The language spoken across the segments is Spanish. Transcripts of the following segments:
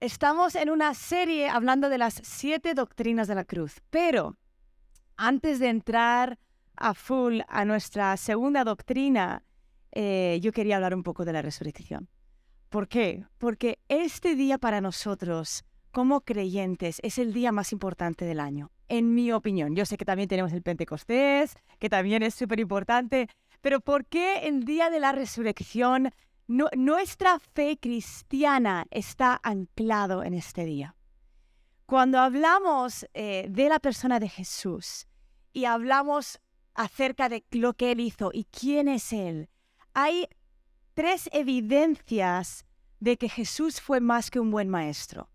Estamos en una serie hablando de las siete doctrinas de la cruz, pero antes de entrar a full a nuestra segunda doctrina, eh, yo quería hablar un poco de la resurrección. ¿Por qué? Porque este día para nosotros, como creyentes, es el día más importante del año, en mi opinión. Yo sé que también tenemos el Pentecostés, que también es súper importante, pero ¿por qué el día de la resurrección nuestra fe cristiana está anclado en este día. Cuando hablamos eh, de la persona de Jesús y hablamos acerca de lo que Él hizo y quién es Él, hay tres evidencias de que Jesús fue más que un buen maestro.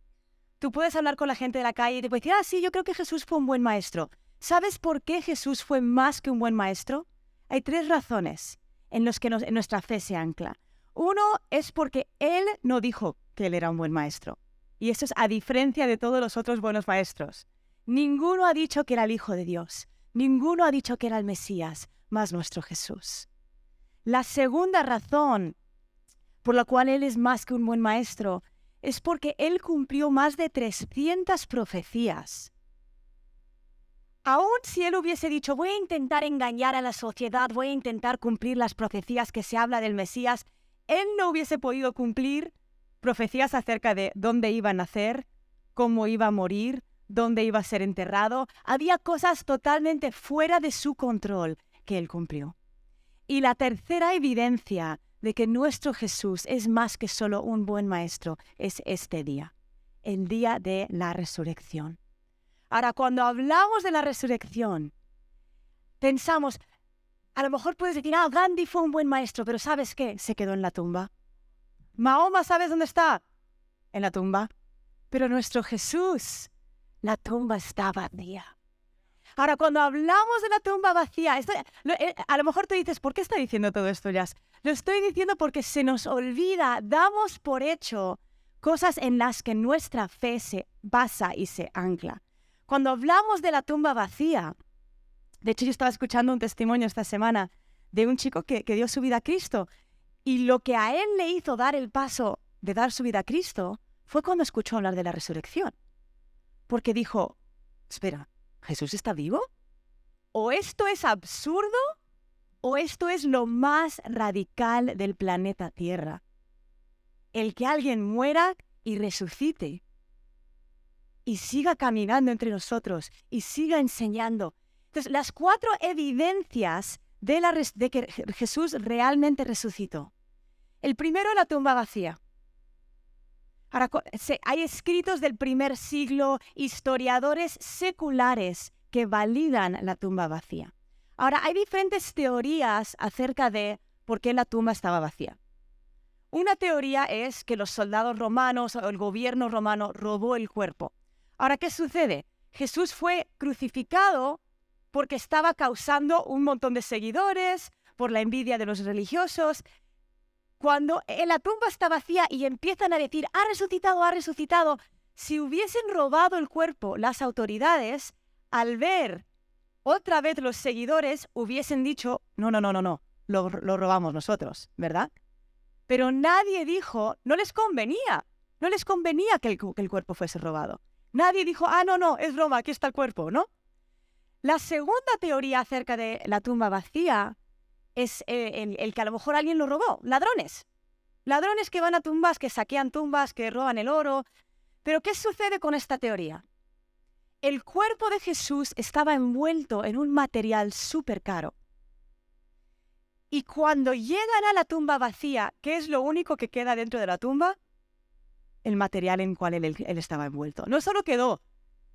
Tú puedes hablar con la gente de la calle y te puedes decir, ah, sí, yo creo que Jesús fue un buen maestro. ¿Sabes por qué Jesús fue más que un buen maestro? Hay tres razones en las que nuestra fe se ancla. Uno es porque él no dijo que él era un buen maestro. Y eso es a diferencia de todos los otros buenos maestros. Ninguno ha dicho que era el Hijo de Dios. Ninguno ha dicho que era el Mesías, más nuestro Jesús. La segunda razón por la cual Él es más que un buen maestro es porque Él cumplió más de 300 profecías. Aún si Él hubiese dicho, voy a intentar engañar a la sociedad, voy a intentar cumplir las profecías que se habla del Mesías, él no hubiese podido cumplir profecías acerca de dónde iba a nacer, cómo iba a morir, dónde iba a ser enterrado. Había cosas totalmente fuera de su control que él cumplió. Y la tercera evidencia de que nuestro Jesús es más que solo un buen maestro es este día, el día de la resurrección. Ahora, cuando hablamos de la resurrección, pensamos, a lo mejor puedes decir, ah, Gandhi fue un buen maestro, pero ¿sabes qué? Se quedó en la tumba. Mahoma, ¿sabes dónde está? En la tumba. Pero nuestro Jesús, la tumba está vacía. Ahora, cuando hablamos de la tumba vacía, eh, a lo mejor te dices, ¿por qué está diciendo todo esto, Jazz? Lo estoy diciendo porque se nos olvida, damos por hecho cosas en las que nuestra fe se basa y se ancla. Cuando hablamos de la tumba vacía, de hecho, yo estaba escuchando un testimonio esta semana de un chico que, dio su vida a Cristo y lo que a él le hizo dar el paso de dar su vida a Cristo fue cuando escuchó hablar de la resurrección. Porque dijo, espera, ¿Jesús está vivo? ¿O esto es absurdo? ¿O esto es lo más radical del planeta Tierra? El que alguien muera y resucite y siga caminando entre nosotros y siga enseñando entonces, las cuatro evidencias de, la de que Jesús realmente resucitó. El primero, la tumba vacía. Ahora, hay escritos del primer siglo, historiadores seculares que validan la tumba vacía. Ahora, hay diferentes teorías acerca de por qué la tumba estaba vacía. Una teoría es que los soldados romanos o el gobierno romano robó el cuerpo. Ahora, ¿qué sucede? Jesús fue crucificado porque estaba causando un montón de seguidores, por la envidia de los religiosos. Cuando la tumba está vacía y empiezan a decir, ha resucitado, ha resucitado, si hubiesen robado el cuerpo las autoridades, al ver otra vez los seguidores, hubiesen dicho, no, no, no, no, no, lo, robamos nosotros, ¿verdad? Pero nadie dijo, no les convenía, no les convenía que el, cuerpo fuese robado. Nadie dijo, ah, no, no, es Roma, aquí está el cuerpo, ¿no? La segunda teoría acerca de la tumba vacía es eh, el, que a lo mejor alguien lo robó, ladrones. Ladrones que van a tumbas, que saquean tumbas, que roban el oro. Pero ¿qué sucede con esta teoría? El cuerpo de Jesús estaba envuelto en un material súper caro. Y cuando llegan a la tumba vacía, ¿qué es lo único que queda dentro de la tumba? El material en cual él, él estaba envuelto. No solo quedó,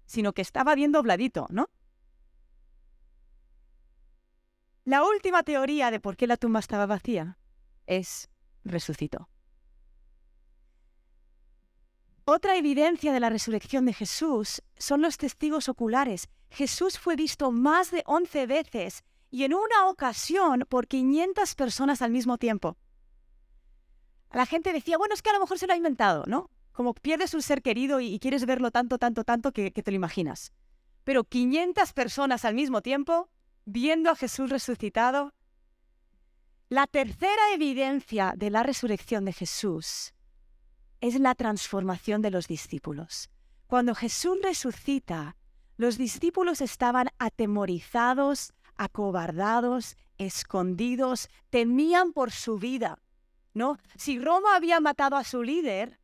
sino que estaba bien dobladito, ¿no? La última teoría de por qué la tumba estaba vacía es resucitó. Otra evidencia de la resurrección de Jesús son los testigos oculares. Jesús fue visto más de 11 veces y en una ocasión por 500 personas al mismo tiempo. La gente decía, bueno, es que a lo mejor se lo ha inventado, ¿no? Como pierdes un ser querido y, quieres verlo tanto, tanto, tanto que, que te lo imaginas. Pero 500 personas al mismo tiempo, viendo a Jesús resucitado. La tercera evidencia de la resurrección de Jesús es la transformación de los discípulos. Cuando Jesús resucita, los discípulos estaban atemorizados, acobardados, escondidos, temían por su vida. ¿No? Si Roma había matado a su líder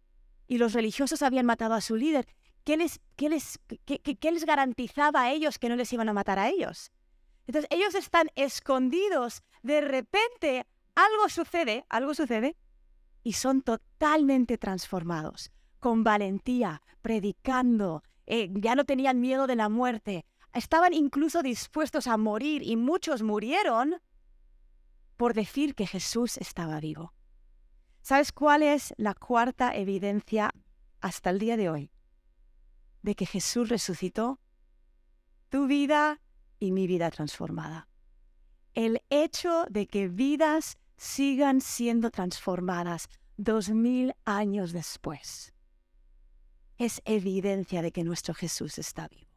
y los religiosos habían matado a su líder, ¿qué les, qué les, qué les garantizaba a ellos que no les iban a matar a ellos? Entonces ellos están escondidos, de repente algo sucede, algo sucede, y son totalmente transformados, con valentía, predicando, eh, ya no tenían miedo de la muerte, estaban incluso dispuestos a morir y muchos murieron por decir que Jesús estaba vivo. ¿Sabes cuál es la cuarta evidencia hasta el día de hoy de que Jesús resucitó? Tu vida y mi vida transformada. El hecho de que vidas sigan siendo transformadas dos mil años después es evidencia de que nuestro Jesús está vivo.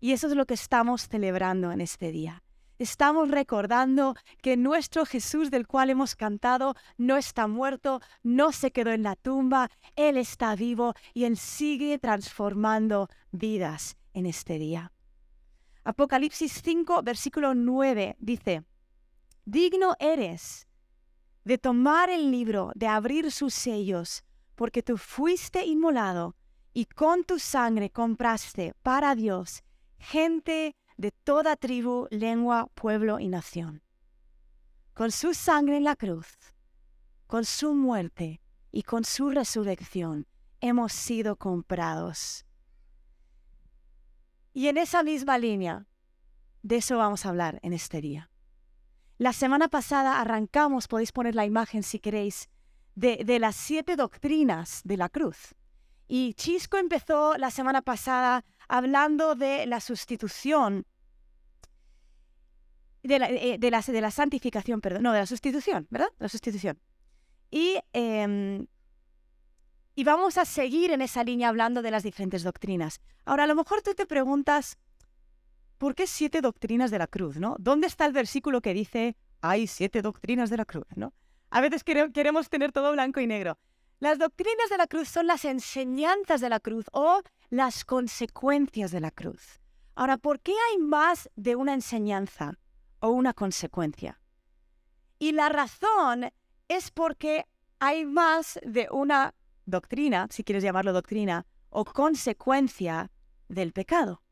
Y eso es lo que estamos celebrando en este día. Estamos recordando que nuestro Jesús del cual hemos cantado no está muerto, no se quedó en la tumba, Él está vivo y Él sigue transformando vidas en este día. Apocalipsis 5, versículo 9 dice, Digno eres de tomar el libro, de abrir sus sellos, porque tú fuiste inmolado y con tu sangre compraste para Dios gente de toda tribu, lengua, pueblo y nación. Con su sangre en la cruz, con su muerte y con su resurrección, hemos sido comprados. Y en esa misma línea, de eso vamos a hablar en este día. La semana pasada arrancamos, podéis poner la imagen si queréis, de, de las siete doctrinas de la cruz. Y Chisco empezó la semana pasada hablando de la sustitución, de la, eh, de la, santificación, perdón, no, de la sustitución, ¿verdad? La sustitución. Y, em, y vamos a seguir en esa línea hablando de las diferentes doctrinas. Ahora, a lo mejor tú te preguntas, ¿por qué siete doctrinas de la cruz, no? ¿Dónde está el versículo que dice, hay siete doctrinas de la cruz, no? A veces queremos tener todo blanco y negro. Las doctrinas de la cruz son las enseñanzas de la cruz o las consecuencias de la cruz. Ahora, ¿por qué hay más de una enseñanza o una consecuencia? Y la razón es porque hay más de una doctrina, si quieres llamarlo doctrina, o consecuencia del pecado.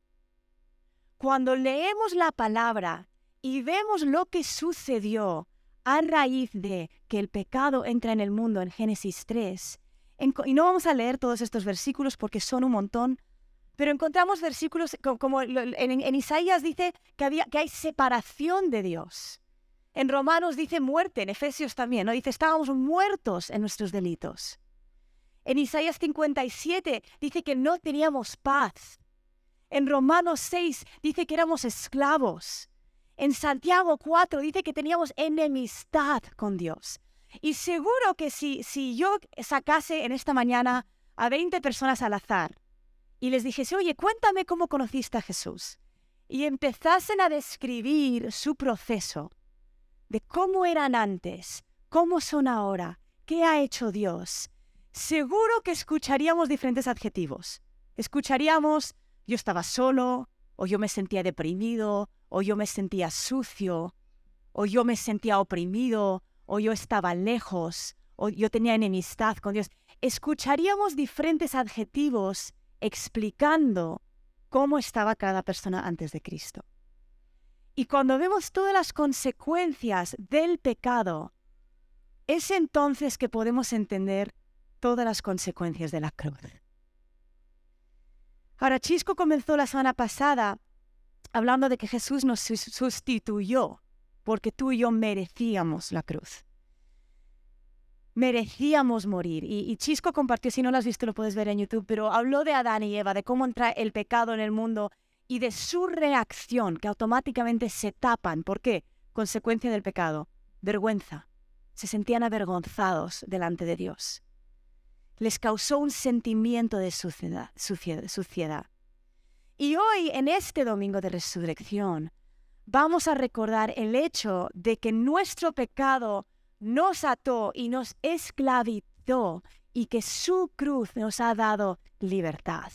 Cuando leemos la palabra y vemos lo que sucedió a raíz de que el pecado entra en el mundo en Génesis 3, y no vamos a leer todos estos versículos porque son un montón, pero encontramos versículos como, en, Isaías dice que, había, que hay separación de Dios. En Romanos dice muerte, en Efesios también, ¿no? Dice estábamos muertos en nuestros delitos. En Isaías 57 dice que no teníamos paz. En Romanos 6 dice que éramos esclavos. En Santiago 4 dice que teníamos enemistad con Dios. Y seguro que si, si yo sacase en esta mañana a 20 personas al azar y les dijese, oye, cuéntame cómo conociste a Jesús, y empezasen a describir su proceso de cómo eran antes, cómo son ahora, qué ha hecho Dios, seguro que escucharíamos diferentes adjetivos. Escucharíamos, yo estaba solo, o yo me sentía deprimido, o yo me sentía sucio, o yo me sentía oprimido, o yo estaba lejos, o yo tenía enemistad con Dios. Escucharíamos diferentes adjetivos explicando cómo estaba cada persona antes de Cristo. Y cuando vemos todas las consecuencias del pecado, es entonces que podemos entender todas las consecuencias de la cruz. Ahora, Chisco comenzó la semana pasada hablando de que Jesús nos sustituyó porque tú y yo merecíamos la cruz. Merecíamos morir. Y, Chisco compartió, si no lo has visto lo puedes ver en YouTube, pero habló de Adán y Eva, de cómo entra el pecado en el mundo y de su reacción, que automáticamente se tapan. ¿Por qué? Consecuencia del pecado. Vergüenza. Se sentían avergonzados delante de Dios. Les causó un sentimiento de suciedad. Y hoy, en este domingo de resurrección, vamos a recordar el hecho de que nuestro pecado nos ató y nos esclavizó y que su cruz nos ha dado libertad.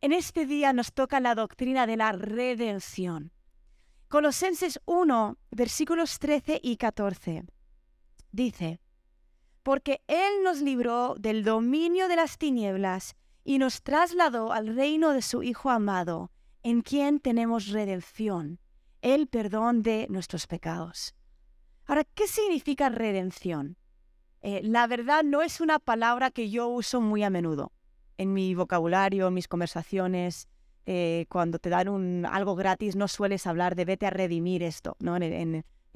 En este día nos toca la doctrina de la redención. Colosenses 1, versículos 13 y 14. Dice, porque Él nos libró del dominio de las tinieblas y nos trasladó al reino de su Hijo amado, en quien tenemos redención, el perdón de nuestros pecados. Ahora, ¿qué significa redención? Eh, la verdad no es una palabra que yo uso muy a menudo en mi vocabulario, en mis conversaciones. Eh, cuando te dan algo gratis no sueles hablar de vete a redimir esto ¿no?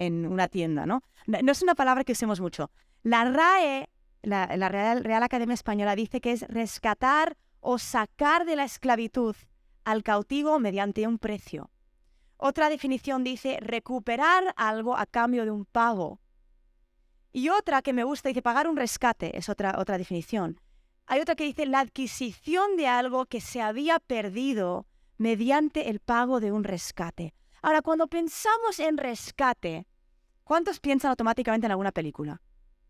Una tienda. ¿no? ¿no? es una palabra que usemos mucho. La RAE, la, Real, Real Academia Española, dice que es rescatar o sacar de la esclavitud al cautivo mediante un precio. Otra definición dice recuperar algo a cambio de un pago. Y otra que me gusta dice pagar un rescate, es otra, otra definición. Hay otra que dice la adquisición de algo que se había perdido mediante el pago de un rescate. Ahora, cuando pensamos en rescate, ¿cuántos piensan automáticamente en alguna película?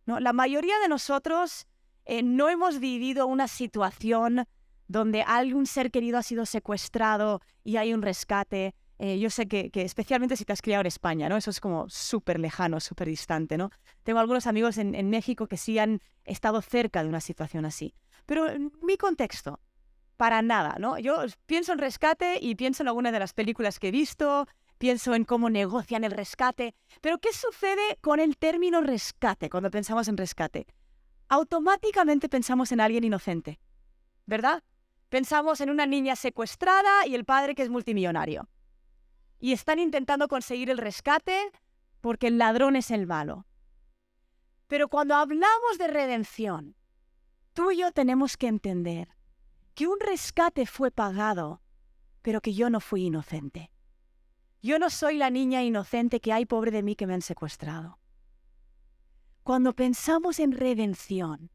¿No? La mayoría de nosotros eh, no hemos vivido una situación donde algún ser querido ha sido secuestrado y hay un rescate. Eh, yo sé que, especialmente si te has criado en España, ¿no? Eso es como súper lejano, súper distante, ¿no? Tengo algunos amigos en, en, México que sí han estado cerca de una situación así. Pero en mi contexto, para nada, ¿no? Yo pienso en rescate y pienso en alguna de las películas que he visto, pienso en cómo negocian el rescate. Pero ¿qué sucede con el término rescate cuando pensamos en rescate? Automáticamente pensamos en alguien inocente, ¿verdad? Pensamos en una niña secuestrada y el padre que es multimillonario y están intentando conseguir el rescate porque el ladrón es el malo. Pero cuando hablamos de redención, tú y yo tenemos que entender que un rescate fue pagado, pero que yo no fui inocente. Yo no soy la niña inocente que hay pobre de mí que me han secuestrado. Cuando pensamos en redención,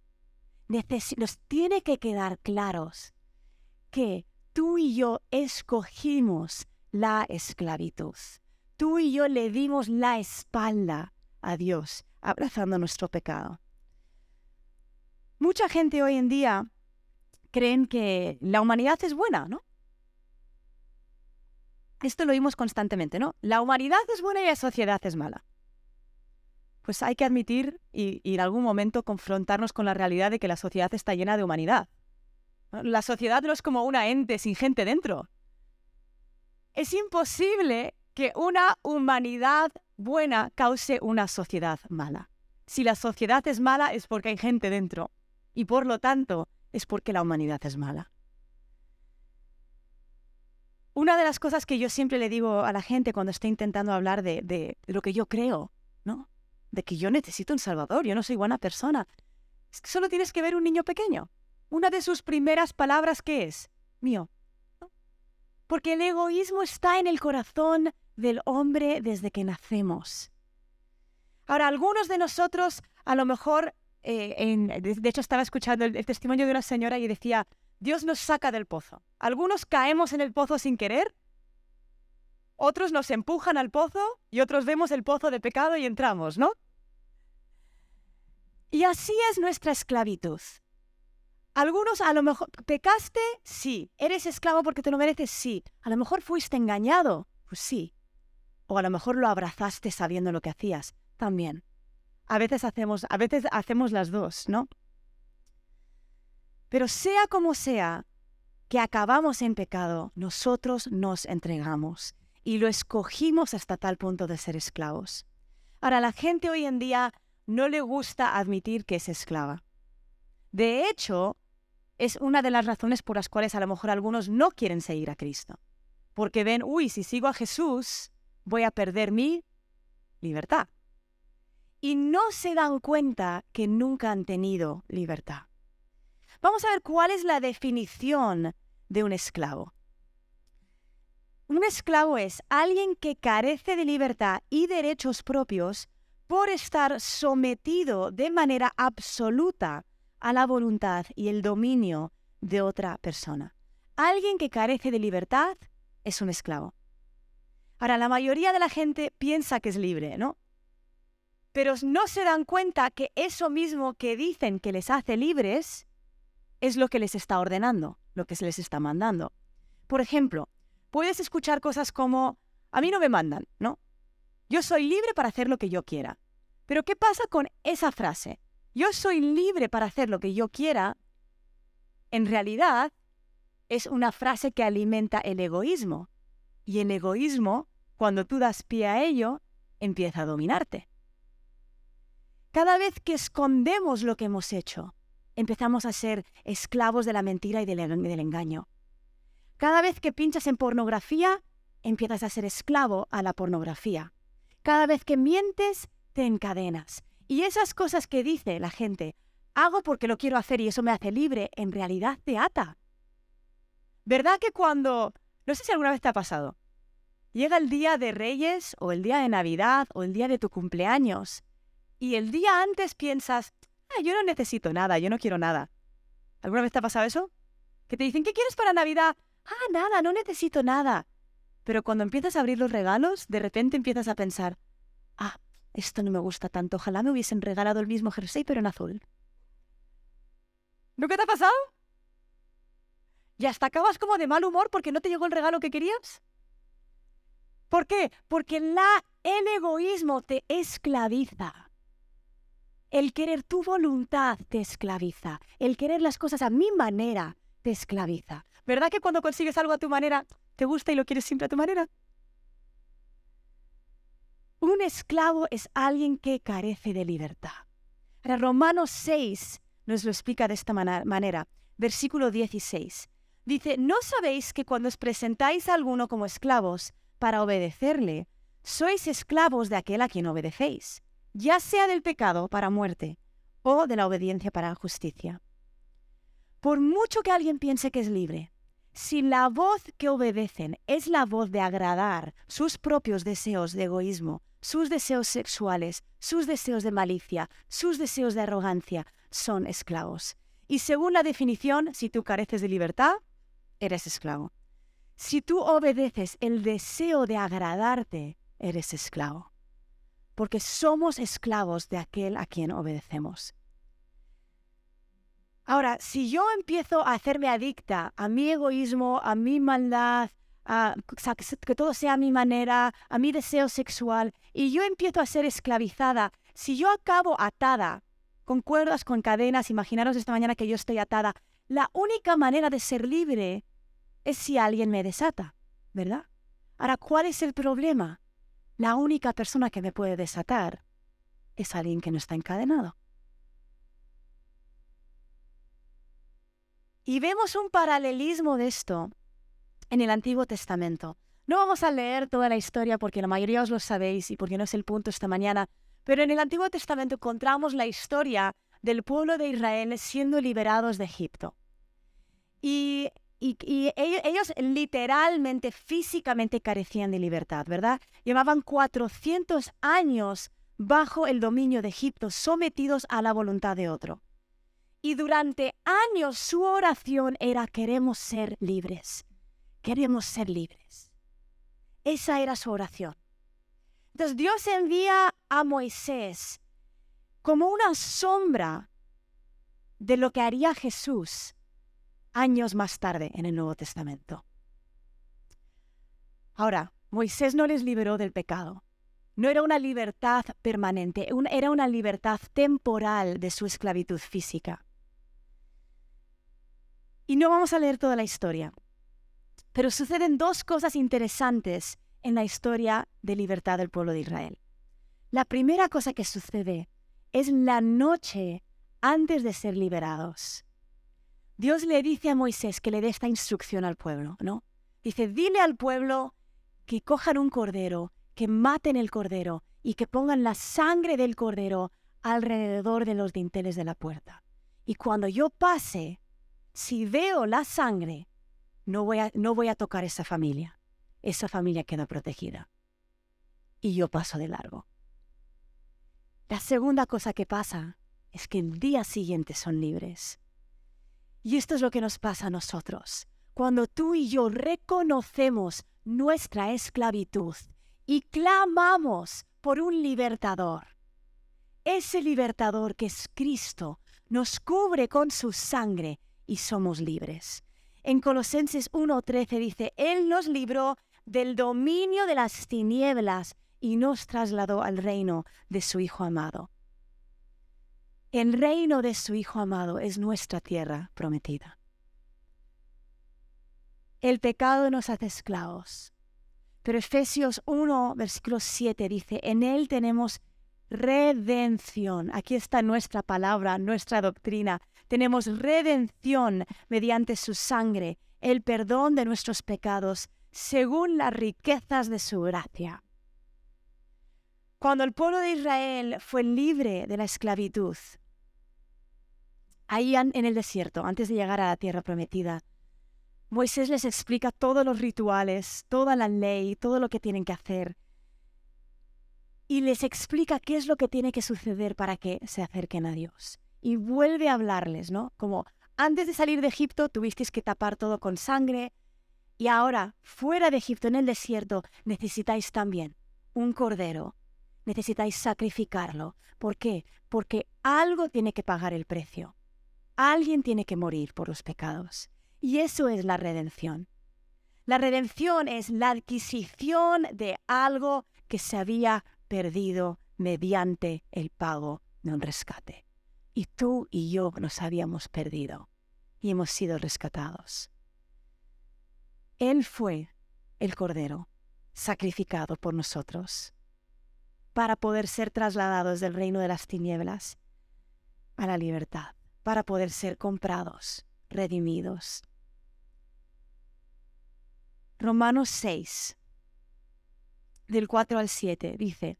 nos tiene que quedar claros que tú y yo escogimos la esclavitud. Tú y yo le dimos la espalda a Dios, abrazando nuestro pecado. Mucha gente hoy en día creen que la humanidad es buena, ¿no? Esto lo oímos constantemente, ¿no? La humanidad es buena y la sociedad es mala. Pues hay que admitir y, y en algún momento confrontarnos con la realidad de que la sociedad está llena de humanidad. La sociedad no es como una ente sin gente dentro. Es imposible que una humanidad buena cause una sociedad mala. Si la sociedad es mala es porque hay gente dentro y por lo tanto es porque la humanidad es mala. Una de las cosas que yo siempre le digo a la gente cuando estoy intentando hablar de, de, lo que yo creo, ¿no? De que yo necesito un salvador, yo no soy buena persona. Es que solo tienes que ver un niño pequeño. Una de sus primeras palabras, ¿qué es? Mío porque el egoísmo está en el corazón del hombre desde que nacemos. Ahora, algunos de nosotros, a lo mejor, eh, de hecho estaba escuchando el, testimonio de una señora y decía, Dios nos saca del pozo. Algunos caemos en el pozo sin querer, otros nos empujan al pozo y otros vemos el pozo de pecado y entramos, ¿no? Y así es nuestra esclavitud. Algunos a lo mejor, ¿pecaste? Sí. ¿Eres esclavo porque te lo mereces? Sí. A lo mejor fuiste engañado. Pues sí. O a lo mejor lo abrazaste sabiendo lo que hacías. También. A veces hacemos, a veces hacemos las dos, ¿no? Pero sea como sea que acabamos en pecado, nosotros nos entregamos y lo escogimos hasta tal punto de ser esclavos. Ahora, la gente hoy en día no le gusta admitir que es esclava. De hecho, es una de las razones por las cuales a lo mejor algunos no quieren seguir a Cristo. Porque ven, uy, si sigo a Jesús, voy a perder mi libertad. Y no se dan cuenta que nunca han tenido libertad. Vamos a ver cuál es la definición de un esclavo. Un esclavo es alguien que carece de libertad y derechos propios por estar sometido de manera absoluta a la voluntad y el dominio de otra persona. Alguien que carece de libertad es un esclavo. Ahora, la mayoría de la gente piensa que es libre, ¿no? pero no se dan cuenta que eso mismo que dicen que les hace libres es lo que les está ordenando, lo que se les está mandando. Por ejemplo, puedes escuchar cosas como, a mí no me mandan, ¿no? Yo soy libre para hacer lo que yo quiera. Pero ¿qué pasa con esa frase? Yo soy libre para hacer lo que yo quiera. En realidad, es una frase que alimenta el egoísmo. Y el egoísmo, cuando tú das pie a ello, empieza a dominarte. Cada vez que escondemos lo que hemos hecho, empezamos a ser esclavos de la mentira y del, engaño. Cada vez que pinchas en pornografía, empiezas a ser esclavo a la pornografía. Cada vez que mientes, te encadenas. Y esas cosas que dice la gente, hago porque lo quiero hacer y eso me hace libre, en realidad te ata. ¿Verdad que cuando, no sé si alguna vez te ha pasado, llega el día de Reyes o el día de Navidad o el día de tu cumpleaños y el día antes piensas, ah, yo no necesito nada, yo no quiero nada. ¿Alguna vez te ha pasado eso? Que te dicen, ¿qué quieres para Navidad? Ah, nada, no necesito nada. Pero cuando empiezas a abrir los regalos, de repente empiezas a pensar, ah, esto no me gusta tanto, ojalá me hubiesen regalado el mismo jersey pero en azul. ¿No qué te ha pasado? y hasta acabas como de mal humor porque no te llegó el regalo que querías. ¿Por qué? Porque la, el egoísmo te esclaviza. El querer tu voluntad te esclaviza. El querer las cosas a mi manera te esclaviza. ¿Verdad que cuando consigues algo a tu manera, te gusta y lo quieres siempre a tu manera? Un esclavo es alguien que carece de libertad. Romanos 6 nos lo explica de esta manera. Versículo 16. Dice, ¿no sabéis que cuando os presentáis a alguno como esclavos para obedecerle, sois esclavos de aquel a quien obedecéis, ya sea del pecado para muerte o de la obediencia para justicia? Por mucho que alguien piense que es libre, si la voz que obedecen es la voz de agradar sus propios deseos de egoísmo, sus deseos sexuales, sus deseos de malicia, sus deseos de arrogancia, son esclavos. Y según la definición, si tú careces de libertad, eres esclavo. Si tú obedeces el deseo de agradarte, eres esclavo. Porque somos esclavos de aquel a quien obedecemos. Ahora, si yo empiezo a hacerme adicta a mi egoísmo, a mi maldad, a que todo sea a mi manera, a mi deseo sexual, y yo empiezo a ser esclavizada, si yo acabo atada, con cuerdas, con cadenas, imaginaros esta mañana que yo estoy atada, la única manera de ser libre es si alguien me desata, ¿verdad? Ahora, ¿cuál es el problema? La única persona que me puede desatar es alguien que no está encadenado. Y vemos un paralelismo de esto en el Antiguo Testamento. No vamos a leer toda la historia porque la mayoría os lo sabéis y porque no es el punto esta mañana, pero en el Antiguo Testamento encontramos la historia del pueblo de Israel siendo liberados de Egipto. Y, ellos, literalmente, físicamente carecían de libertad, ¿verdad? Llevaban 400 años bajo el dominio de Egipto, sometidos a la voluntad de otro. Y durante años su oración era queremos ser libres, queremos ser libres. Esa era su oración. Entonces Dios envía a Moisés como una sombra de lo que haría Jesús años más tarde en el Nuevo Testamento. Ahora, Moisés no les liberó del pecado. No era una libertad permanente, era una libertad temporal de su esclavitud física. Y no vamos a leer toda la historia, pero suceden dos cosas interesantes en la historia de libertad del pueblo de Israel. La primera cosa que sucede es la noche antes de ser liberados. Dios le dice a Moisés que le dé esta instrucción al pueblo, ¿no? Dice, dile al pueblo que cojan un cordero, que maten el cordero y que pongan la sangre del cordero alrededor de los dinteles de la puerta. Y cuando yo pase, si veo la sangre, no voy a, no voy a tocar esa familia esa familia queda protegida. Y yo paso de largo. La segunda cosa que pasa es que el día siguiente son libres. Y esto es lo que nos pasa a nosotros. Cuando tú y yo reconocemos nuestra esclavitud y clamamos por un libertador, ese libertador que es Cristo nos cubre con su sangre y somos libres. En Colosenses 1.13 dice, Él nos libró del dominio de las tinieblas y nos trasladó al reino de su Hijo amado. El reino de su Hijo amado es nuestra tierra prometida. El pecado nos hace esclavos. Pero Efesios 1, versículo 7 dice, en Él tenemos redención. Aquí está nuestra palabra, nuestra doctrina. Tenemos redención mediante su sangre, el perdón de nuestros pecados, según las riquezas de su gracia. Cuando el pueblo de Israel fue libre de la esclavitud, ahí en el desierto, antes de llegar a la tierra prometida, Moisés les explica todos los rituales, toda la ley, todo lo que tienen que hacer y les explica qué es lo que tiene que suceder para que se acerquen a Dios. Y vuelve a hablarles, ¿no? Como antes de salir de Egipto tuvisteis que tapar todo con sangre y ahora, fuera de Egipto, en el desierto, necesitáis también un cordero. Necesitáis sacrificarlo. ¿Por qué? Porque algo tiene que pagar el precio. Alguien tiene que morir por los pecados. Y eso es la redención. La redención es la adquisición de algo que se había perdido mediante el pago de un rescate. Y tú y yo nos habíamos perdido y hemos sido rescatados. Él fue el Cordero sacrificado por nosotros para poder ser trasladados del reino de las tinieblas a la libertad, para poder ser comprados, redimidos. Romanos 6, del 4 al 7, dice,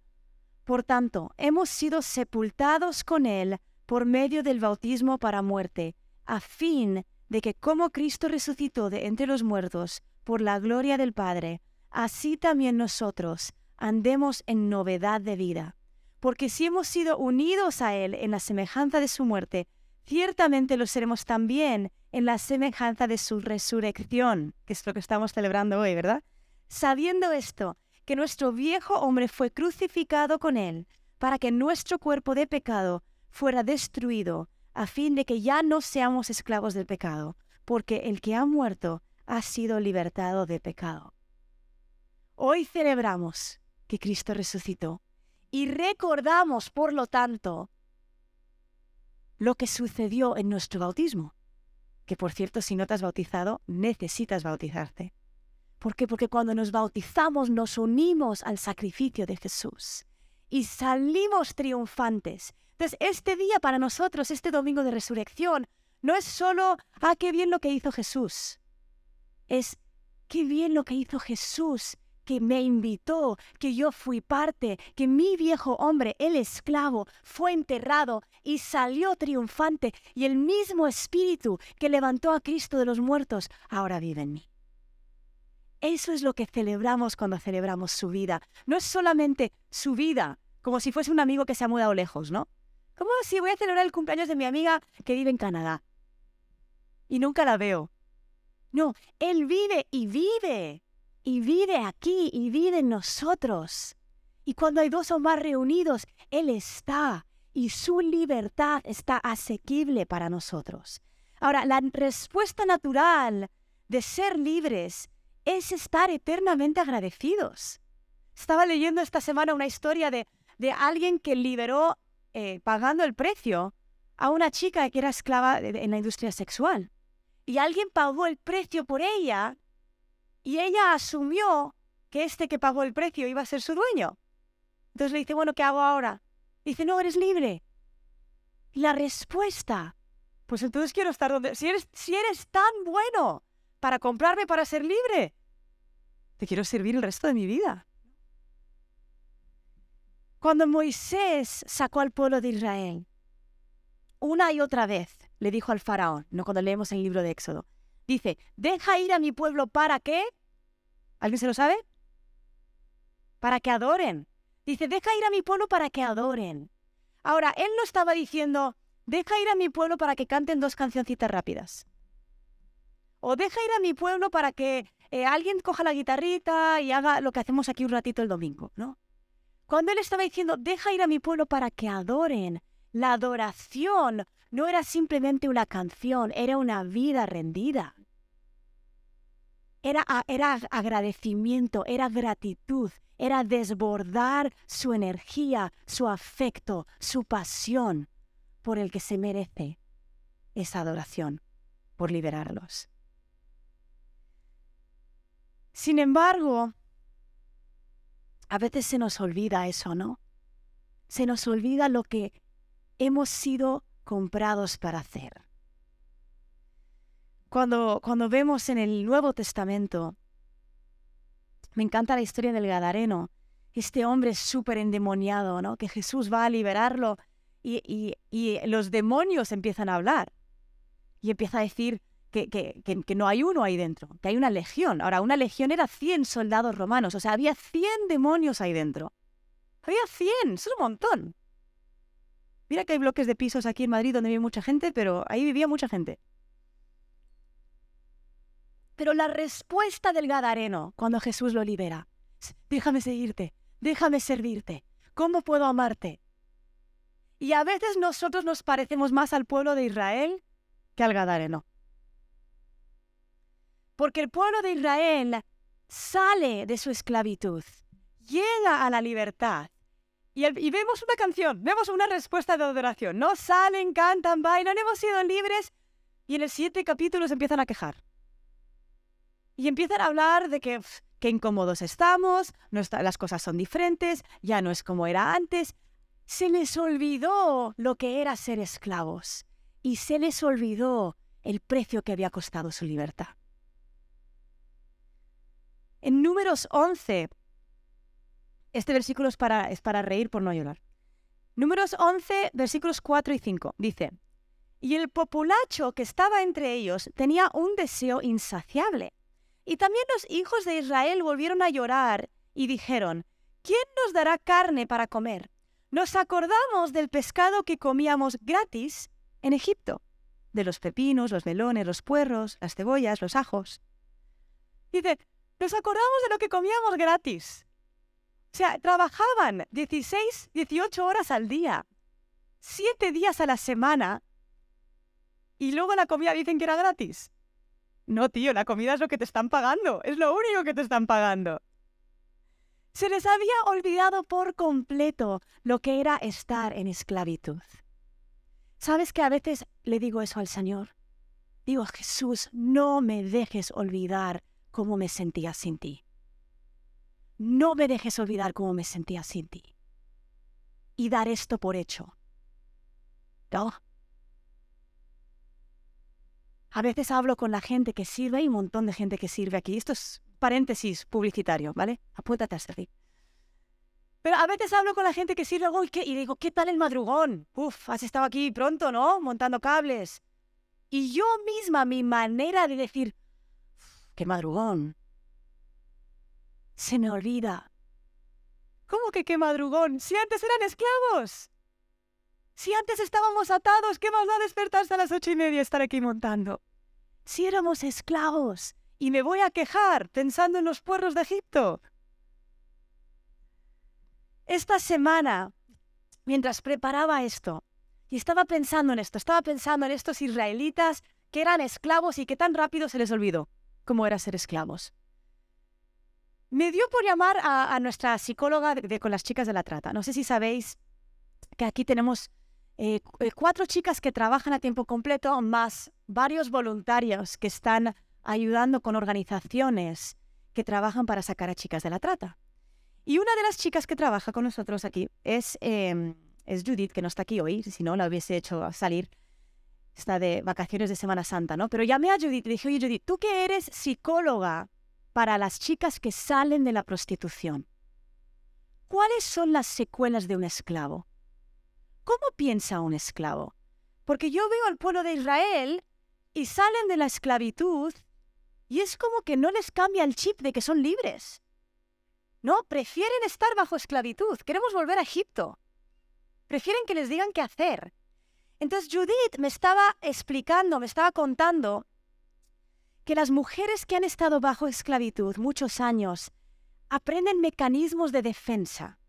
Por tanto, hemos sido sepultados con Él por medio del bautismo para muerte, a fin de que como Cristo resucitó de entre los muertos por la gloria del Padre, así también nosotros andemos en novedad de vida. Porque si hemos sido unidos a Él en la semejanza de su muerte, ciertamente lo seremos también en la semejanza de su resurrección, que es lo que estamos celebrando hoy, ¿verdad? Sabiendo esto, que nuestro viejo hombre fue crucificado con él, para que nuestro cuerpo de pecado fuera destruido, a fin de que ya no seamos esclavos del pecado, porque el que ha muerto ha sido libertado de pecado. Hoy celebramos que Cristo resucitó y recordamos, por lo tanto, lo que sucedió en nuestro bautismo, que por cierto, si no te has bautizado, necesitas bautizarte. ¿Por qué? Porque cuando nos bautizamos nos unimos al sacrificio de Jesús y salimos triunfantes. Entonces, este día para nosotros, este domingo de resurrección, no es solo, ah, qué bien lo que hizo Jesús. Es, qué bien lo que hizo Jesús, que me invitó, que yo fui parte, que mi viejo hombre, el esclavo, fue enterrado y salió triunfante, y el mismo espíritu que levantó a Cristo de los muertos ahora vive en mí. Eso es lo que celebramos cuando celebramos su vida. No es solamente su vida, como si fuese un amigo que se ha mudado lejos, ¿no? Como si voy a celebrar el cumpleaños de mi amiga que vive en Canadá y nunca la veo. No, Él vive y vive. Y vive aquí y vive en nosotros. Y cuando hay dos o más reunidos, Él está. Y su libertad está asequible para nosotros. Ahora, la respuesta natural de ser libres es estar eternamente agradecidos. Estaba leyendo esta semana una historia de, de alguien que liberó, eh, pagando el precio, a una chica que era esclava en la industria sexual. Y alguien pagó el precio por ella y ella asumió que este que pagó el precio iba a ser su dueño. Entonces le dice, bueno, ¿qué hago ahora? Dice, no, eres libre. Y la respuesta, pues entonces quiero estar donde... Si eres, si eres tan bueno, para comprarme para ser libre. Te quiero servir el resto de mi vida. Cuando Moisés sacó al pueblo de Israel, una y otra vez le dijo al faraón, no cuando leemos el libro de Éxodo, dice, deja ir a mi pueblo para qué? ¿Alguien se lo sabe? Para que adoren. Dice, deja ir a mi pueblo para que adoren. Ahora, él no estaba diciendo, deja ir a mi pueblo para que canten dos cancioncitas rápidas o deja ir a mi pueblo para que eh, alguien coja la guitarrita y haga lo que hacemos aquí un ratito el domingo, ¿no? Cuando él estaba diciendo, deja ir a mi pueblo para que adoren, la adoración no era simplemente una canción, era una vida rendida. Era, era agradecimiento, era gratitud, era desbordar su energía, su afecto, su pasión por el que se merece esa adoración, por liberarlos. Sin embargo, a veces se nos olvida eso, ¿no? Se nos olvida lo que hemos sido comprados para hacer. Cuando, cuando vemos en el Nuevo Testamento, me encanta la historia del Gadareno, este hombre súper endemoniado, ¿no? Que Jesús va a liberarlo y, los demonios empiezan a hablar. Y empieza a decir que, que, no hay uno ahí dentro, que hay una legión. Ahora, una legión era 100 soldados romanos, o sea, había 100 demonios ahí dentro. Había 100, eso es un montón. Mira que hay bloques de pisos aquí en Madrid donde vive mucha gente, pero ahí vivía mucha gente. Pero la respuesta del Gadareno cuando Jesús lo libera, déjame seguirte, déjame servirte, ¿cómo puedo amarte? Y a veces nosotros nos parecemos más al pueblo de Israel que al Gadareno. Porque el pueblo de Israel sale de su esclavitud, llega a la libertad. Y, vemos una canción, vemos una respuesta de adoración. No salen, cantan, bailan, hemos sido libres. Y en el siguiente capítulo se empiezan a quejar. Y empiezan a hablar de que qué incómodos estamos, las cosas son diferentes, ya no es como era antes. Se les olvidó lo que era ser esclavos y se les olvidó el precio que había costado su libertad. En números 11, este versículo es para, reír por no llorar. Números 11, versículos 4 y 5, dice, y el populacho que estaba entre ellos tenía un deseo insaciable. Y también los hijos de Israel volvieron a llorar y dijeron, ¿quién nos dará carne para comer? Nos acordamos del pescado que comíamos gratis en Egipto, de los pepinos, los melones, los puerros, las cebollas, los ajos. Dice, nos acordamos de lo que comíamos gratis. O sea, trabajaban 16, 18 horas al día, 7 días a la semana, y luego la comida dicen que era gratis. No, tío, la comida es lo que te están pagando, es lo único que te están pagando. Se les había olvidado por completo lo que era estar en esclavitud. ¿Sabes que a veces le digo eso al Señor? Digo, Jesús, no me dejes olvidar cómo me sentía sin ti. No me dejes olvidar cómo me sentía sin ti. Y dar esto por hecho. ¿No? A veces hablo con la gente que sirve, hay un montón de gente que sirve aquí. Esto es paréntesis publicitario, ¿vale? Apúntate a servir. Pero a veces hablo con la gente que sirve y, digo, ¿qué tal el madrugón? Uf, has estado aquí pronto, ¿no? Montando cables. Y yo misma, mi manera de decir, qué madrugón, se me olvida. ¿Cómo que qué madrugón? Si antes eran esclavos. Si antes estábamos atados, ¿qué más da despertarse a las ocho y media y estar aquí montando? Si éramos esclavos, y me voy a quejar pensando en los puerros de Egipto. Esta semana, mientras preparaba esto, y estaba pensando en esto, estaba pensando en estos israelitas que eran esclavos y que tan rápido se les olvidó cómo era ser esclavos. Me dio por llamar a, nuestra psicóloga de, con las chicas de la trata. No sé si sabéis que aquí tenemos eh, eh, cuatro chicas que trabajan a tiempo completo, más varios voluntarios que están ayudando con organizaciones que trabajan para sacar a chicas de la trata. Y una de las chicas que trabaja con nosotros aquí es, em, es Judith, que no está aquí hoy, si no la hubiese hecho salir. Está de vacaciones de Semana Santa, ¿no? Pero llamé a Judith y dije, oye Judith, tú que eres psicóloga para las chicas que salen de la prostitución, ¿cuáles son las secuelas de un esclavo? ¿Cómo piensa un esclavo? Porque yo veo al pueblo de Israel y salen de la esclavitud y es como que no les cambia el chip de que son libres. No, prefieren estar bajo esclavitud. Queremos volver a Egipto. Prefieren que les digan qué hacer. Entonces Judith me estaba explicando, me estaba contando que las mujeres que han estado bajo esclavitud muchos años aprenden mecanismos de defensa.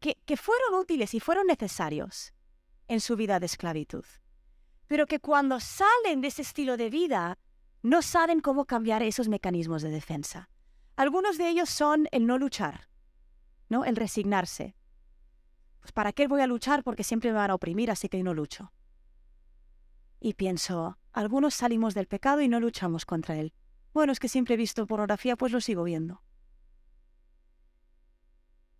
que, fueron útiles y fueron necesarios en su vida de esclavitud, pero que cuando salen de ese estilo de vida no saben cómo cambiar esos mecanismos de defensa. Algunos de ellos son el no luchar, ¿no? El resignarse. Pues ¿para qué voy a luchar? Porque siempre me van a oprimir, así que no lucho. Y pienso, algunos salimos del pecado y no luchamos contra él. Bueno, es que siempre he visto pornografía, pues lo sigo viendo.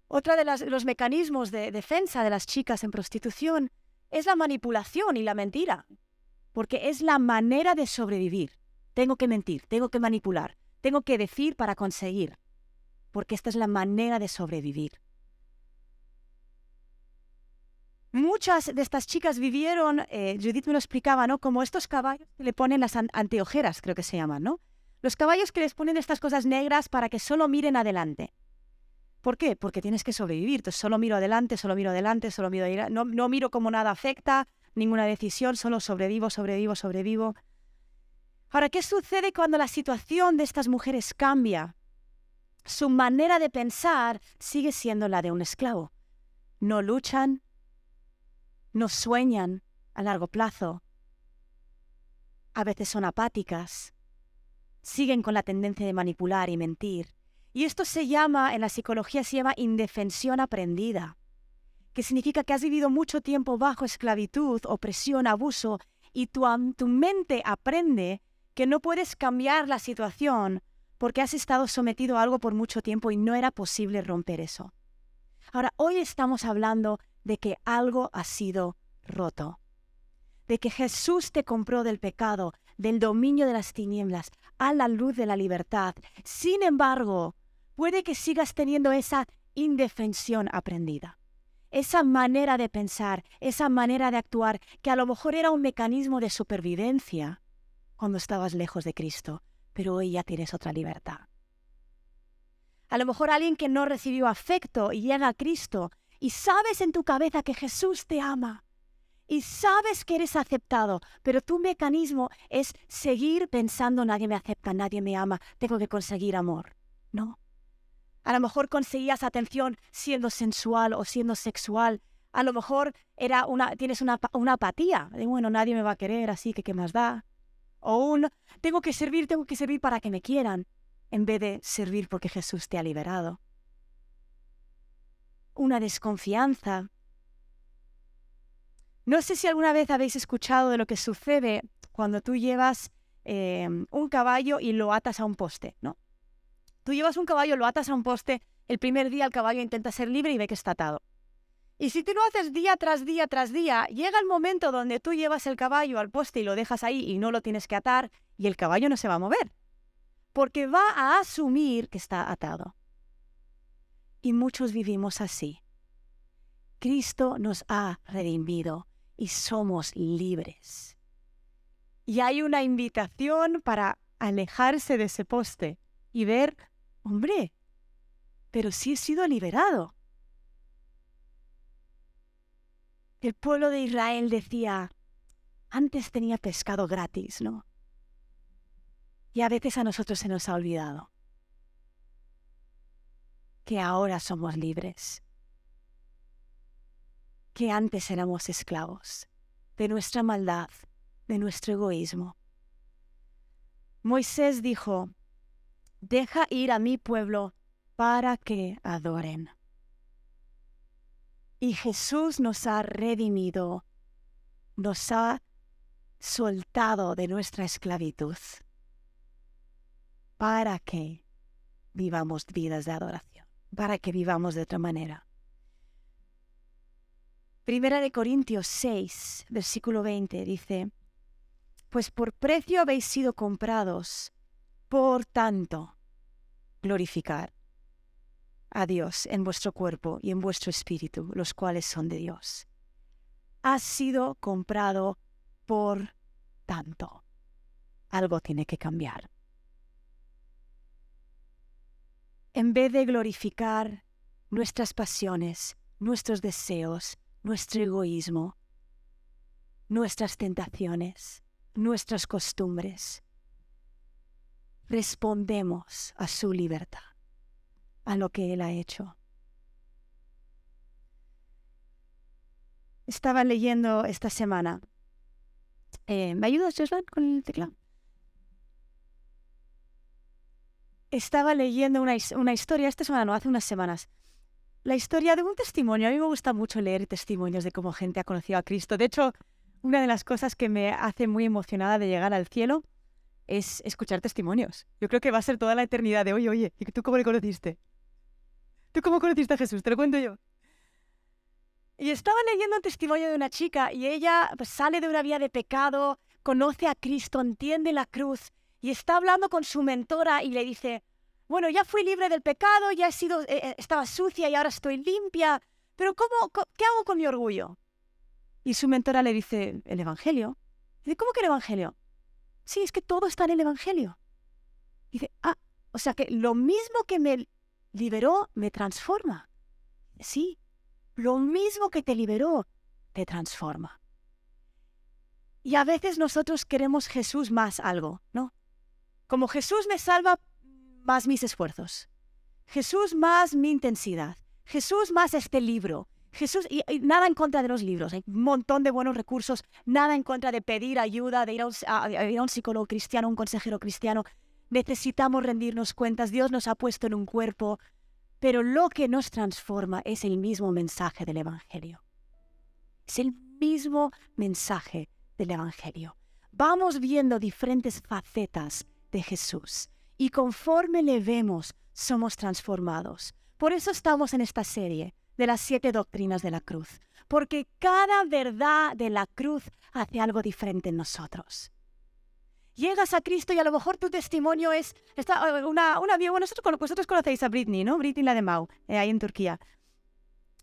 Otra de los mecanismos de defensa de las chicas en prostitución es la manipulación y la mentira, porque es la manera de sobrevivir. Tengo que mentir, tengo que manipular, tengo que decir para conseguir, porque esta es la manera de sobrevivir. Muchas de estas chicas vivieron, eh, Judith me lo explicaba, ¿no? Como estos caballos que le ponen las anteojeras, creo que se llaman, ¿no? Los caballos que les ponen estas cosas negras para que solo miren adelante. ¿Por qué? Porque tienes que sobrevivir. Solo miro adelante, solo miro adelante, solo miro adelante. No, no miro como nada afecta, ninguna decisión, solo sobrevivo, sobrevivo, sobrevivo. Ahora, ¿qué sucede cuando la situación de estas mujeres cambia? Su manera de pensar sigue siendo la de un esclavo. No luchan, no sueñan a largo plazo, a veces son apáticas, siguen con la tendencia de manipular y mentir. Y esto se llama, en la psicología se llama indefensión aprendida, que significa que has vivido mucho tiempo bajo esclavitud, opresión, abuso, y tu, tu mente aprende que no puedes cambiar la situación porque has estado sometido a algo por mucho tiempo y no era posible romper eso. Ahora, hoy estamos hablando de que algo ha sido roto, de que Jesús te compró del pecado, del dominio de las tinieblas, a la luz de la libertad. Sin embargo, puede que sigas teniendo esa indefensión aprendida, esa manera de pensar, esa manera de actuar, que a lo mejor era un mecanismo de supervivencia cuando estabas lejos de Cristo, pero hoy ya tienes otra libertad. A lo mejor alguien que no recibió afecto y llega a Cristo y sabes en tu cabeza que Jesús te ama y sabes que eres aceptado, pero tu mecanismo es seguir pensando nadie me acepta, nadie me ama, tengo que conseguir amor. No. A lo mejor conseguías atención siendo sensual o siendo sexual. A lo mejor era una, tienes una, una apatía de, bueno, nadie me va a querer, así que qué más da. O un, tengo que servir, tengo que servir para que me quieran, en vez de servir porque Jesús te ha liberado una desconfianza. No sé si alguna vez habéis escuchado de lo que sucede cuando tú llevas em, un caballo y lo atas a un poste, ¿no? Tú llevas un caballo, lo atas a un poste, el primer día el caballo intenta ser libre y ve que está atado. Y si tú lo haces día tras día tras día, llega el momento donde tú llevas el caballo al poste y lo dejas ahí y no lo tienes que atar y el caballo no se va a mover, porque va a asumir que está atado. Y muchos vivimos así. Cristo nos ha redimido y somos libres. Y hay una invitación para alejarse de ese poste y ver, hombre, pero sí he sido liberado. El pueblo de Israel decía, antes tenía pescado gratis, ¿no? Y a veces a nosotros se nos ha olvidado que ahora somos libres, que antes éramos esclavos de nuestra maldad, de nuestro egoísmo. Moisés dijo, deja ir a mi pueblo para que adoren. Y Jesús nos ha redimido, nos ha soltado de nuestra esclavitud para que vivamos vidas de adoración para que vivamos de otra manera. Primera de Corintios 6, versículo 20 dice, Pues por precio habéis sido comprados, por tanto, glorificar a Dios en vuestro cuerpo y en vuestro espíritu, los cuales son de Dios. Has sido comprado por tanto. Algo tiene que cambiar. En vez de glorificar nuestras pasiones, nuestros deseos, nuestro egoísmo, nuestras tentaciones, nuestras costumbres, respondemos a su libertad, a lo que Él ha hecho. estaba leyendo esta semana. Eh, ¿Me ayudas, Joshua, con el teclado? Estaba leyendo una, una historia, esta semana no, hace unas semanas, la historia de un testimonio. A mí me gusta mucho leer testimonios de cómo gente ha conocido a Cristo. De hecho, una de las cosas que me hace muy emocionada de llegar al cielo es escuchar testimonios. Yo creo que va a ser toda la eternidad de, oye, oye, ¿y tú cómo le conociste? ¿Tú cómo conociste a Jesús? Te lo cuento yo. Y estaba leyendo un testimonio de una chica y ella pues, sale de una vía de pecado, conoce a Cristo, entiende la cruz y está hablando con su mentora y le dice, bueno, ya fui libre del pecado, ya he sido, eh, eh, estaba sucia y ahora estoy limpia, pero ¿cómo, ¿qué hago con mi orgullo? Y su mentora le dice, ¿el Evangelio? dice, ¿cómo que el Evangelio? Sí, es que todo está en el Evangelio. dice, ah, o sea que lo mismo que me liberó me transforma. Sí, lo mismo que te liberó te transforma. Y a veces nosotros queremos Jesús más algo, ¿no? Como Jesús me salva más mis esfuerzos. Jesús más mi intensidad. Jesús más este libro. Jesús, y, nada en contra de los libros, hay un montón de buenos recursos, nada en contra de pedir ayuda, de ir a, un psicólogo cristiano, un consejero cristiano. Necesitamos rendirnos cuentas, Dios nos ha puesto en un cuerpo, pero lo que nos transforma es el mismo mensaje del Evangelio. Es el mismo mensaje del Evangelio. Vamos viendo diferentes facetas de Jesús y conforme le vemos, somos transformados. Por eso estamos en esta serie de las siete doctrinas de la cruz, porque cada verdad de la cruz hace algo diferente en nosotros. Llegas a Cristo y a lo mejor tu testimonio es está, eh, una, una bueno, vosotros, vosotros conocéis a Britney, ¿no? Britney la de Mau, eh, ahí en Turquía.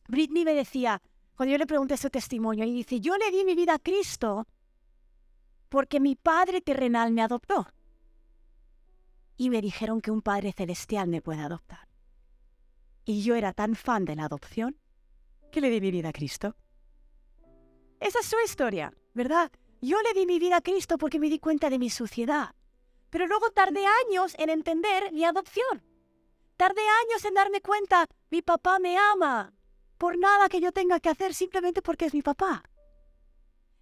Britney me decía, cuando yo le pregunté su testimonio, y dice, yo le di mi vida a Cristo porque mi Padre terrenal me adoptó. Y me dijeron que un Padre celestial me puede adoptar. Y yo era tan fan de la adopción que le di mi vida a Cristo. Esa es su historia, ¿verdad? Yo le di mi vida a Cristo porque me di cuenta de mi suciedad. Pero luego tardé años en entender mi adopción. Tardé años en darme cuenta, mi papá me ama. Por nada que yo tenga que hacer, simplemente porque es mi papá.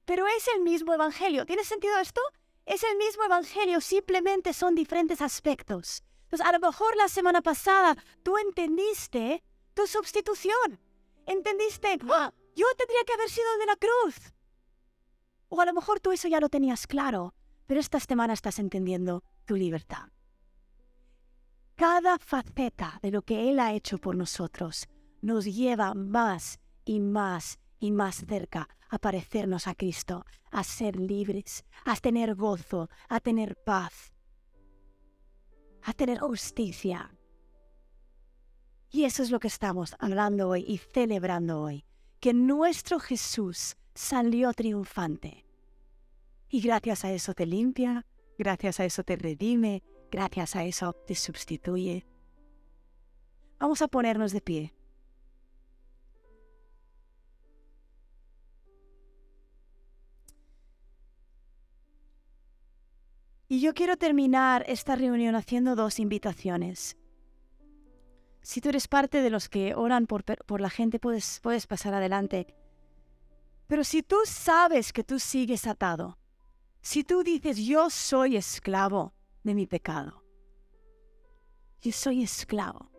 Pero es el mismo Evangelio. ¿Tiene sentido esto? Es el mismo Evangelio, simplemente son diferentes aspectos. Entonces, a lo mejor la semana pasada tú entendiste tu sustitución. Entendiste, ¡Ah! yo tendría que haber sido de la cruz. O a lo mejor tú eso ya lo tenías claro, pero esta semana estás entendiendo tu libertad. Cada faceta de lo que Él ha hecho por nosotros nos lleva más y más y más cerca a parecernos a Cristo, a ser libres, a tener gozo, a tener paz, a tener justicia. Y eso es lo que estamos hablando hoy y celebrando hoy, que nuestro Jesús salió triunfante. Y gracias a eso te limpia, gracias a eso te redime, gracias a eso te sustituye. Vamos a ponernos de pie. Y yo quiero terminar esta reunión haciendo dos invitaciones. Si tú eres parte de los que oran por, la gente, puedes, pasar adelante. Pero si tú sabes que tú sigues atado, si tú dices, yo soy esclavo de mi pecado, yo soy esclavo,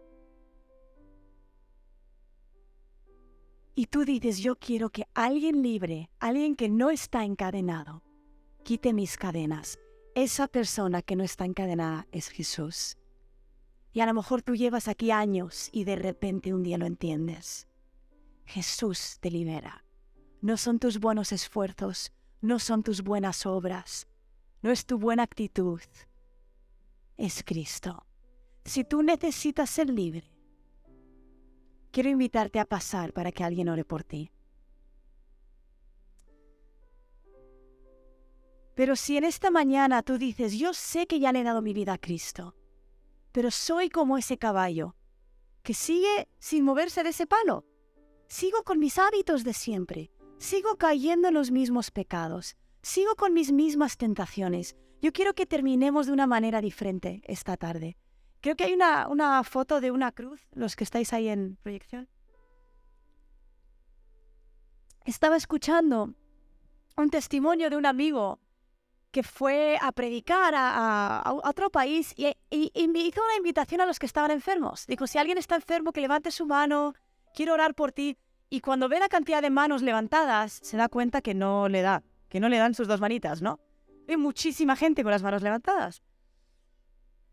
y tú dices, yo quiero que alguien libre, alguien que no está encadenado, quite mis cadenas, esa persona que no está encadenada es Jesús. Y a lo mejor tú llevas aquí años y de repente un día lo entiendes. Jesús te libera. No son tus buenos esfuerzos, no son tus buenas obras, no es tu buena actitud. Es Cristo. Si tú necesitas ser libre, quiero invitarte a pasar para que alguien ore por ti. Pero si en esta mañana tú dices, yo sé que ya le he dado mi vida a Cristo, pero soy como ese caballo, que sigue sin moverse de ese palo. Sigo con mis hábitos de siempre, sigo cayendo en los mismos pecados, sigo con mis mismas tentaciones. Yo quiero que terminemos de una manera diferente esta tarde. Creo que hay una, una foto de una cruz, los que estáis ahí en proyección. estaba escuchando un testimonio de un amigo que fue a predicar a, otro país y, y, hizo una invitación a los que estaban enfermos. Dijo, si alguien está enfermo, que levante su mano, quiero orar por ti. Y cuando ve la cantidad de manos levantadas, se da cuenta que no le da, que no le dan sus dos manitas, ¿no? Hay muchísima gente con las manos levantadas.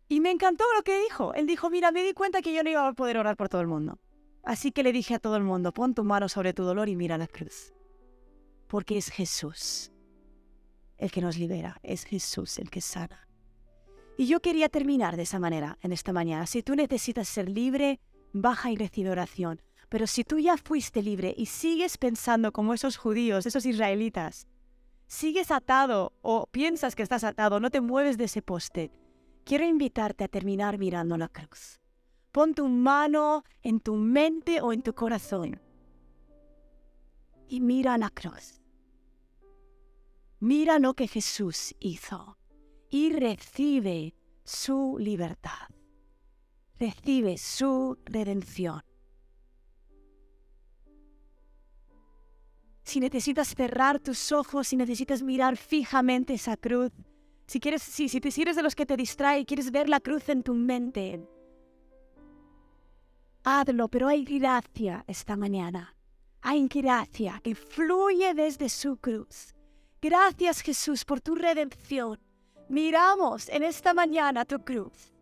Y me encantó lo que dijo. Él dijo, mira, me di cuenta que yo no iba a poder orar por todo el mundo. Así que le dije a todo el mundo, pon tu mano sobre tu dolor y mira la cruz. Porque es Jesús el que nos libera, es Jesús el que sana. Y yo quería terminar de esa manera en esta mañana. Si tú necesitas ser libre, baja y recibe oración. Pero si tú ya fuiste libre y sigues pensando como esos judíos, esos israelitas, sigues atado o piensas que estás atado, no te mueves de ese poste, quiero invitarte a terminar mirando la cruz. Pon tu mano en tu mente o en tu corazón y mira la cruz. Mira lo que Jesús hizo y recibe su libertad. Recibe su redención. Si necesitas cerrar tus ojos, si necesitas mirar fijamente esa cruz, si quieres, si, si te eres de los que te distrae y quieres ver la cruz en tu mente, hazlo, pero hay gracia esta mañana. Hay gracia que fluye desde su cruz. Gracias Jesús por tu redención. Miramos en esta mañana tu cruz.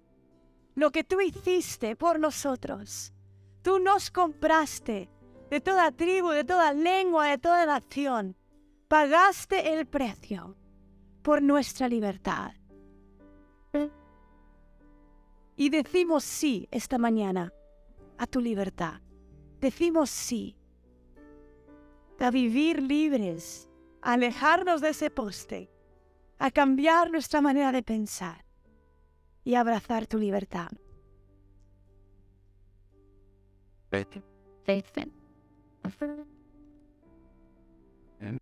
Lo que tú hiciste por nosotros. Tú nos compraste de toda tribu, de toda lengua, de toda nación. Pagaste el precio por nuestra libertad. Y decimos sí esta mañana a tu libertad. Decimos sí a vivir libres, a alejarnos de ese poste, a cambiar nuestra manera de pensar y abrazar tu libertad. Faith.